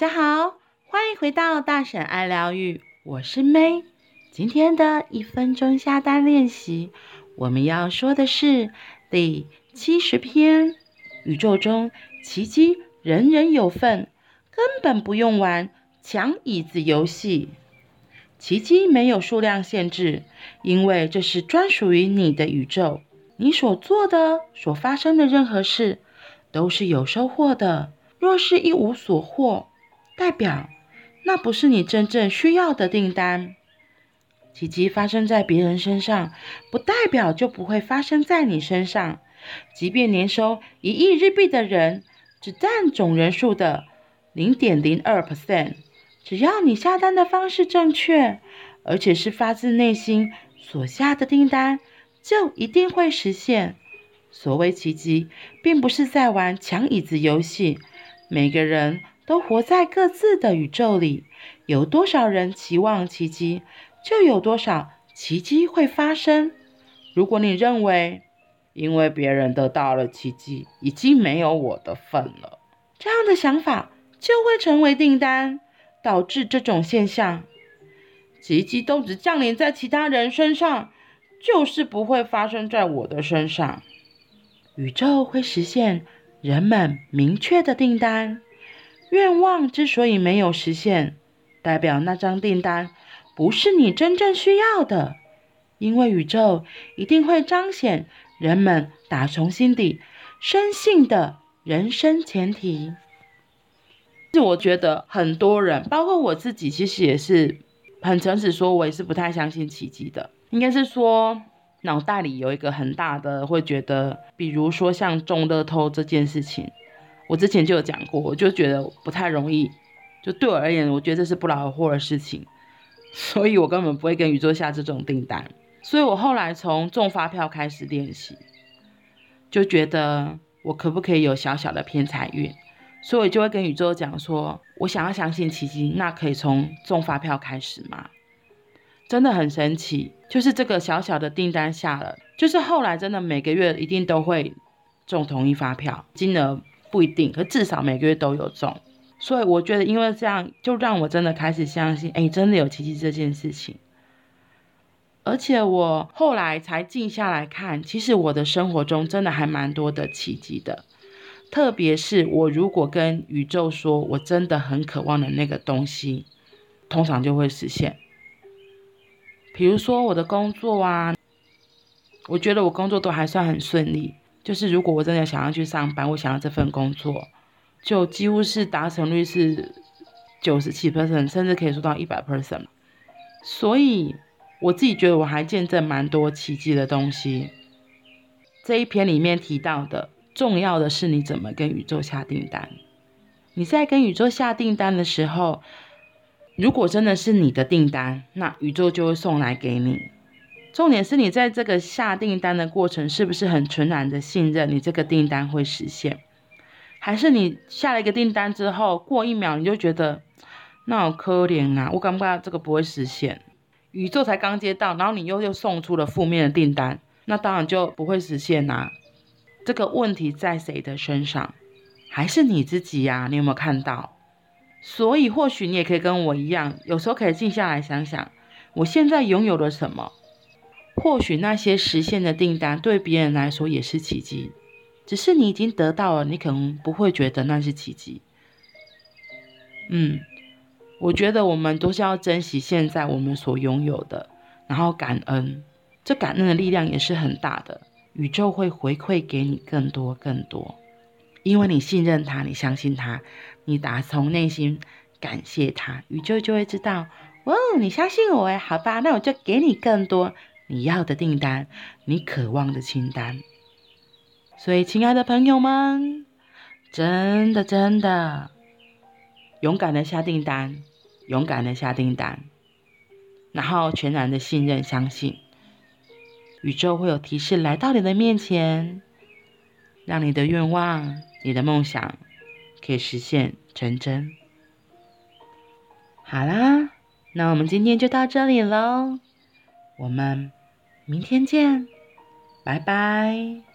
大家好，欢迎回到大婶爱疗愈，我是 May。今天的一分钟下单练习，我们要说的是第七十篇：宇宙中奇迹人人有份，根本不用玩抢椅子游戏。奇迹没有数量限制，因为这是专属于你的宇宙。你所做的、所发生的任何事，都是有收获的。若是一无所获，代表那不是你真正需要的订单。奇迹发生在别人身上，不代表就不会发生在你身上。即便年收一亿日币的人，只占总人数的零点零二 percent。只要你下单的方式正确，而且是发自内心所下的订单，就一定会实现。所谓奇迹，并不是在玩抢椅子游戏。每个人都活在各自的宇宙里，有多少人期望奇迹，就有多少奇迹会发生。如果你认为，因为别人得到了奇迹，已经没有我的份了，这样的想法就会成为订单，导致这种现象：奇迹都只降临在其他人身上，就是不会发生在我的身上。宇宙会实现。人们明确的订单，愿望之所以没有实现，代表那张订单不是你真正需要的。因为宇宙一定会彰显人们打从心底深信的人生前提。是我觉得很多人，包括我自己，其实也是很诚实说，我也是不太相信奇迹的。应该是说。脑袋里有一个很大的，会觉得，比如说像中乐透这件事情，我之前就有讲过，我就觉得不太容易。就对我而言，我觉得这是不劳而获的事情，所以我根本不会跟宇宙下这种订单。所以我后来从中发票开始练习，就觉得我可不可以有小小的偏财运，所以我就会跟宇宙讲说，我想要相信奇迹，那可以从中发票开始吗？真的很神奇，就是这个小小的订单下了，就是后来真的每个月一定都会中同一发票，金额不一定，可至少每个月都有中。所以我觉得，因为这样就让我真的开始相信，哎，真的有奇迹这件事情。而且我后来才静下来看，其实我的生活中真的还蛮多的奇迹的，特别是我如果跟宇宙说我真的很渴望的那个东西，通常就会实现。比如说我的工作啊，我觉得我工作都还算很顺利。就是如果我真的想要去上班，我想要这份工作，就几乎是达成率是九十七 percent，甚至可以说到一百 percent。所以我自己觉得我还见证蛮多奇迹的东西。这一篇里面提到的，重要的是你怎么跟宇宙下订单。你在跟宇宙下订单的时候。如果真的是你的订单，那宇宙就会送来给你。重点是你在这个下订单的过程，是不是很纯然的信任你这个订单会实现？还是你下了一个订单之后，过一秒你就觉得那好可怜啊，我感觉这个不会实现。宇宙才刚接到，然后你又又送出了负面的订单，那当然就不会实现啦、这个问题在谁的身上？还是你自己呀、你有没有看到？所以，或许你也可以跟我一样，有时候可以静下来想想，我现在拥有了什么？或许那些实现的订单对别人来说也是奇迹，只是你已经得到了，你可能不会觉得那是奇迹。嗯，我觉得我们都是要珍惜现在我们所拥有的，然后感恩，这感恩的力量也是很大的，宇宙会回馈给你更多更多。因为你信任他，你相信他，你打从内心感谢他，宇宙就会知道，哦，你相信我哎，好吧，那我就给你更多你要的订单，你渴望的清单。所以，亲爱的朋友们，真的真的，勇敢的下订单，勇敢的下订单，然后全然的信任相信，宇宙会有提示来到你的面前，让你的愿望。你的梦想可以实现成真。好啦，那我们今天就到这里喽，我们明天见，拜拜。